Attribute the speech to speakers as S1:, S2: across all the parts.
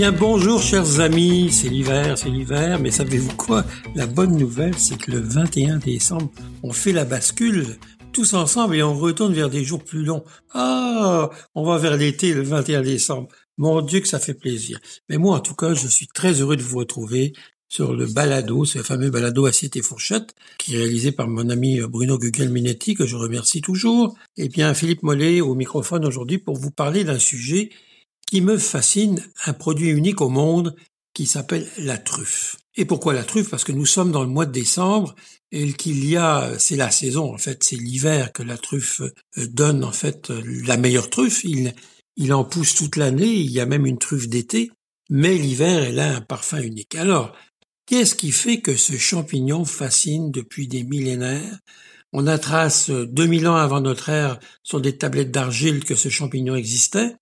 S1: bien bonjour chers amis, c'est l'hiver, c'est l'hiver, mais savez-vous quoi? La bonne nouvelle, c'est que le 21 décembre, on fait la bascule tous ensemble et on retourne vers des jours plus longs. Ah, on va vers l'été le 21 décembre. Mon Dieu que ça fait plaisir. Mais moi, en tout cas, je suis très heureux de vous retrouver sur le balado, ce fameux balado Assiette et Fourchette, qui est réalisé par mon ami Bruno Gugelminetti, que je remercie toujours. Et bien, Philippe Mollet au microphone aujourd'hui pour vous parler d'un sujet qui me fascine, un produit unique au monde qui s'appelle la truffe. Et pourquoi la truffe? Parce que nous sommes dans le mois de décembre et qu'il y a, c'est la saison en fait, c'est l'hiver que la truffe euh, donne en fait euh, la meilleure truffe. Il, en pousse toute l'année, il y a même une truffe d'été, mais l'hiver elle a un parfum unique. Alors, qu'est-ce qui fait que ce champignon fascine depuis des millénaires? On a trace 2000 euh, ans avant notre ère sur des tablettes d'argile que ce champignon existait.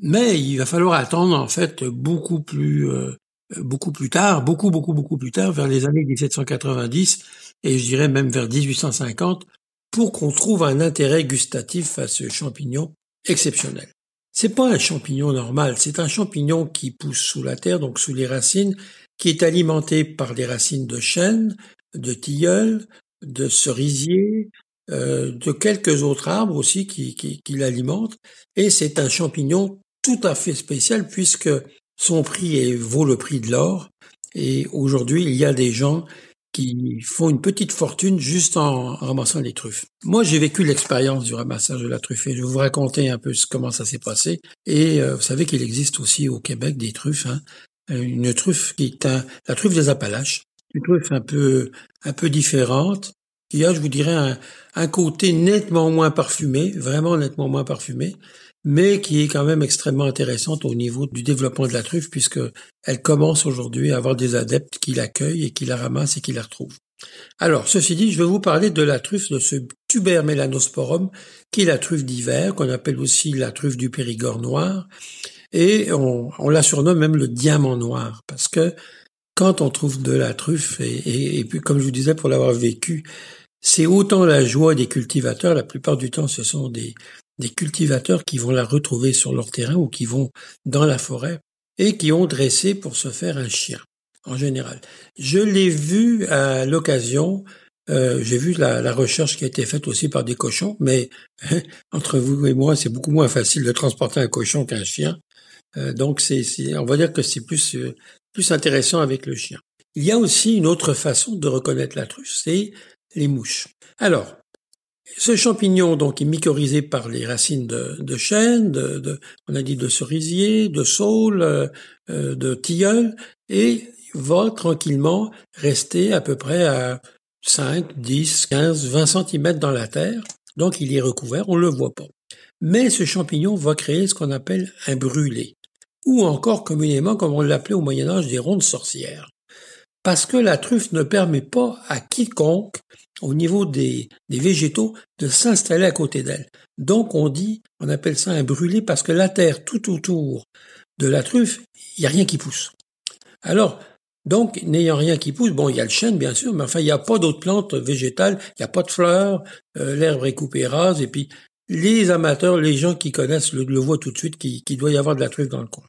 S1: Mais il va falloir attendre en fait beaucoup plus euh, beaucoup plus tard, beaucoup beaucoup beaucoup plus tard, vers les années 1790 et je dirais même vers 1850, pour qu'on trouve un intérêt gustatif à ce champignon exceptionnel. C'est pas un champignon normal, c'est un champignon qui pousse sous la terre, donc sous les racines, qui est alimenté par les racines de chêne, de tilleul, de cerisier, euh, de quelques autres arbres aussi qui, qui, qui l'alimentent. Et c'est un champignon tout à fait spécial puisque son prix vaut le prix de l'or. Et aujourd'hui, il y a des gens qui font une petite fortune juste en ramassant les truffes. Moi, j'ai vécu l'expérience du ramassage de la truffe et je vais vous raconter un peu comment ça s'est passé. Et euh, vous savez qu'il existe aussi au Québec des truffes. Hein. Une truffe qui est la truffe des Appalaches, une truffe un peu un peu différente, qui a, je vous dirais, un côté nettement moins parfumé, vraiment nettement moins parfumé, mais qui est quand même extrêmement intéressante au niveau du développement de la truffe, puisque elle commence aujourd'hui à avoir des adeptes qui l'accueillent et qui la ramassent et qui la retrouvent. Alors, ceci dit, je vais vous parler de la truffe de ce tuber melanosporum, qui est la truffe d'hiver, qu'on appelle aussi la truffe du Périgord noir, et on, la surnomme même le diamant noir, parce que quand on trouve de la truffe, et, et puis comme je vous disais, pour l'avoir vécu, c'est autant la joie des cultivateurs, la plupart du temps ce sont des, des cultivateurs qui vont la retrouver sur leur terrain ou qui vont dans la forêt et qui ont dressé pour se faire un chien, en général. Je l'ai vu à l'occasion, euh, j'ai vu la, recherche qui a été faite aussi par des cochons, mais entre vous et moi, c'est beaucoup moins facile de transporter un cochon qu'un chien. Euh, donc, c'est, on va dire que c'est plus, euh, plus intéressant avec le chien. Il y a aussi une autre façon de reconnaître la truffe, c'est les mouches. Alors, ce champignon donc est mycorhizé par les racines de, chêne, de, on a dit de cerisier, de saule, euh, euh, de tilleul, et va tranquillement rester à peu près à 5, 10, 15, 20 cm dans la terre. Donc il est recouvert, on ne le voit pas. Mais ce champignon va créer ce qu'on appelle un brûlé, ou encore communément comme on l'appelait au Moyen Âge des rondes sorcières. Parce que la truffe ne permet pas à quiconque au niveau des, des végétaux de s'installer à côté d'elle. Donc on dit, on appelle ça un brûlé parce que la terre tout autour de la truffe, il n'y a rien qui pousse. Alors, donc, n'ayant rien qui pousse, bon, il y a le chêne, bien sûr, mais enfin, il n'y a pas d'autres plantes végétales, il n'y a pas de fleurs, euh, l'herbe est coupée rase, et puis les amateurs, les gens qui connaissent le, voient tout de suite qu'il doit y avoir de la truffe dans le coin.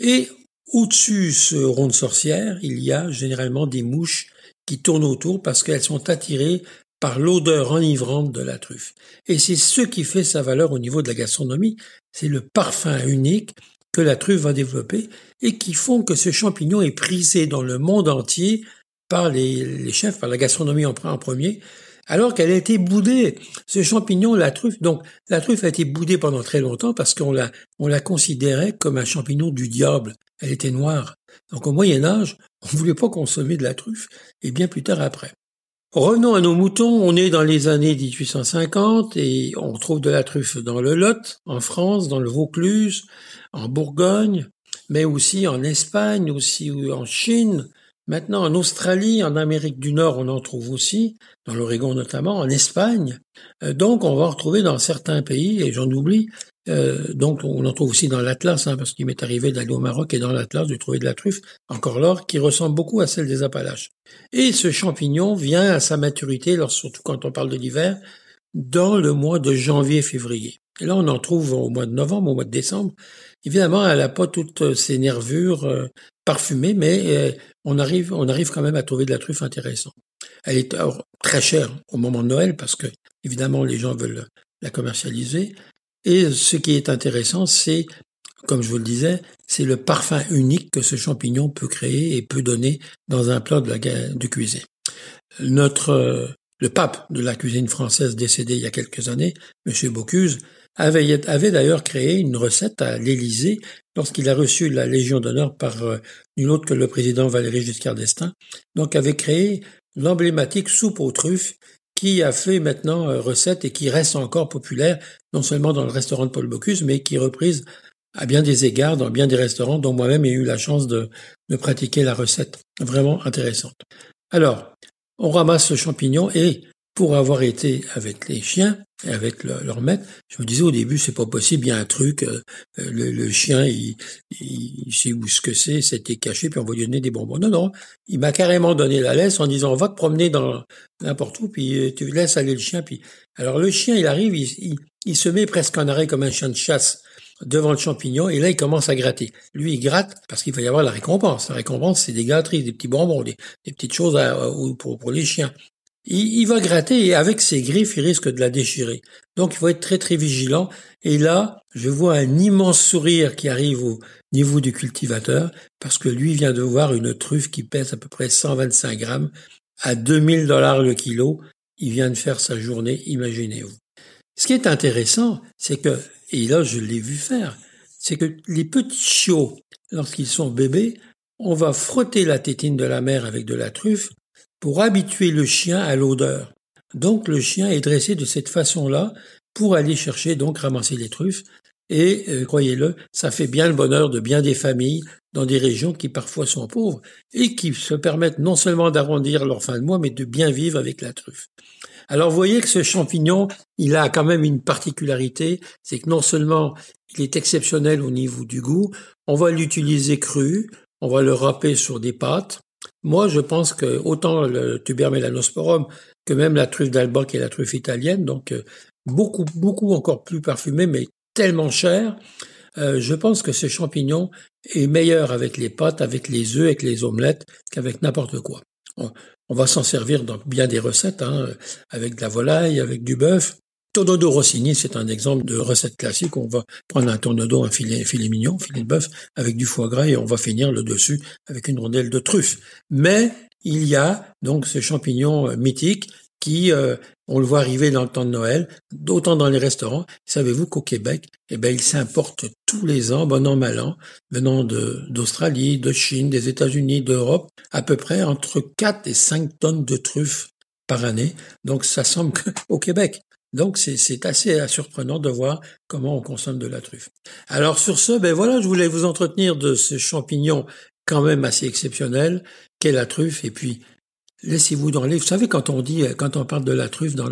S1: Et au-dessus ce rond de sorcière, il y a généralement des mouches qui tournent autour parce qu'elles sont attirées par l'odeur enivrante de la truffe. Et c'est ce qui fait sa valeur au niveau de la gastronomie, c'est le parfum unique que la truffe va développer et qui font que ce champignon est prisé dans le monde entier par les, chefs, par la gastronomie en, premier, alors qu'elle a été boudée. Ce champignon, la truffe, donc la truffe a été boudée pendant très longtemps parce qu'on la, on la considérait comme un champignon du diable. Elle était noire. Donc au Moyen Âge, on ne voulait pas consommer de la truffe, et bien plus tard après. Revenons à nos moutons, on est dans les années 1850 et on trouve de la truffe dans le Lot, en France, dans le Vaucluse, en Bourgogne, mais aussi en Espagne, aussi en Chine, maintenant en Australie, en Amérique du Nord, on en trouve aussi, dans l'Oregon notamment, en Espagne. Euh, donc on va en retrouver dans certains pays, et j'en oublie, euh, donc on en trouve aussi dans l'Atlas, hein, parce qu'il m'est arrivé d'aller au Maroc et dans l'Atlas de trouver de la truffe, encore l'or, qui ressemble beaucoup à celle des Appalaches. Et ce champignon vient à sa maturité, surtout quand on parle de l'hiver, dans le mois de janvier-février. Et là, on en trouve au mois de novembre, au mois de décembre. Évidemment, elle n'a pas toutes ses nervures parfumées, mais euh, on arrive, on arrive quand même à trouver de la truffe intéressante. Elle est très chère au moment de Noël parce que, évidemment, les gens veulent la commercialiser. Et ce qui est intéressant, c'est, comme je vous le disais, c'est le parfum unique que ce champignon peut créer et peut donner dans un plat de la cuisine. Notre, euh, le pape de la cuisine française décédé il y a quelques années, M. Bocuse, avait, avait d'ailleurs créé une recette à l'Élysée lorsqu'il a reçu la Légion d'honneur par euh, nul autre que le président Valéry Giscard d'Estaing. Donc avait créé l'emblématique soupe aux truffes qui a fait maintenant euh, recette et qui reste encore populaire, non seulement dans le restaurant de Paul Bocuse, mais qui est reprise à bien des égards dans bien des restaurants dont moi-même ai eu la chance de, de pratiquer la recette. Vraiment intéressante. Alors, on ramasse ce champignon et pour avoir été avec les chiens avec leur maître, je me disais au début c'est pas possible, il y a un truc, euh, le, chien il, il, sait où ce que c'est, c'était caché puis on va lui donner des bonbons. Non non, il m'a carrément donné la laisse en disant va te promener dans n'importe où puis euh, tu laisses aller le chien puis alors le chien il arrive, il, se met presque en arrêt comme un chien de chasse devant le champignon et là il commence à gratter. Lui il gratte parce qu'il va y avoir la récompense. La récompense c'est des gâteries, des petits bonbons, des, petites choses pour les chiens. Il, va gratter et avec ses griffes il risque de la déchirer. Donc il faut être très très vigilant. Et là je vois un immense sourire qui arrive au niveau du cultivateur parce que lui vient de voir une truffe qui pèse à peu près 125 grammes à 2000 dollars le kilo. Il vient de faire sa journée, imaginez-vous. Ce qui est intéressant, c'est que et là je l'ai vu faire, c'est que les petits chiots, lorsqu'ils sont bébés, on va frotter la tétine de la mère avec de la truffe pour habituer le chien à l'odeur. Donc le chien est dressé de cette façon-là pour aller chercher donc ramasser les truffes. Et euh, croyez-le, ça fait bien le bonheur de bien des familles dans des régions qui parfois sont pauvres et qui se permettent non seulement d'arrondir leur fin de mois, mais de bien vivre avec la truffe. Alors vous voyez que ce champignon, il a quand même une particularité, c'est que non seulement il est exceptionnel au niveau du goût, on va l'utiliser cru, on va le râper sur des pâtes. Moi, je pense que autant le tuber melanosporum que même la truffe d'Alba qui est la truffe italienne, donc euh, beaucoup, beaucoup encore plus parfumé, mais tellement cher. Euh, je pense que ce champignon est meilleur avec les pâtes, avec les œufs, avec les omelettes qu'avec n'importe quoi. On va s'en servir dans bien des recettes, hein, avec de la volaille, avec du bœuf. Tonodo Rossini, c'est un exemple de recette classique. On va prendre un tonodo, un filet, mignon, filet de bœuf, avec du foie gras et on va finir le dessus avec une rondelle de truffe. Mais il y a donc ce champignon euh, mythique qui, euh, on le voit arriver dans le temps de Noël, d'autant dans les restaurants. Savez-vous qu'au Québec, eh ben, il s'importe tous les ans, bon an, mal an, venant d'Australie, de, Chine, des États-Unis, d'Europe, à peu près entre 4 et 5 tonnes de truffes par année. Donc, ça semble qu'au Québec. Donc, c'est assez surprenant de voir comment on consomme de la truffe. Alors, sur ce, ben voilà, je voulais vous entretenir de ce champignon quand même assez exceptionnel qu'est la truffe. Et puis, laissez-vous dans les. Vous savez, quand on dit, quand on parle de la truffe dans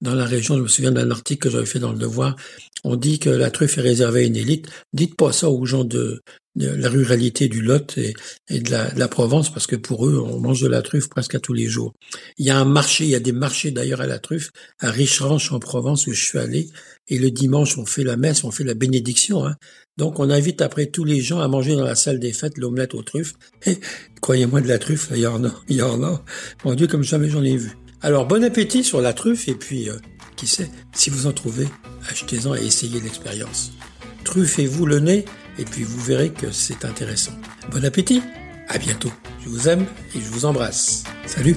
S1: dans la région, je me souviens d'un article que j'avais fait dans le Devoir, on dit que la truffe est réservée à une élite. Dites pas ça aux gens de, la ruralité du Lot et, de, la, Provence, parce que pour eux, on mange de la truffe presque à tous les jours. Il y a un marché, il y a des marchés d'ailleurs à la truffe, à Richeranche en Provence où je suis allé, et le dimanche, on fait la messe, on fait la bénédiction. Hein. Donc on invite après tous les gens à manger dans la salle des fêtes l'omelette aux truffes. Croyez-moi de la truffe, il y en a, il y en a. Mon Dieu, comme jamais j'en ai vu. Alors bon appétit sur la truffe, et puis, euh, qui sait, si vous en trouvez, achetez-en et essayez l'expérience. Truffez-vous le nez et puis vous verrez que c'est intéressant. Bon appétit, à bientôt. Je vous aime et je vous embrasse. Salut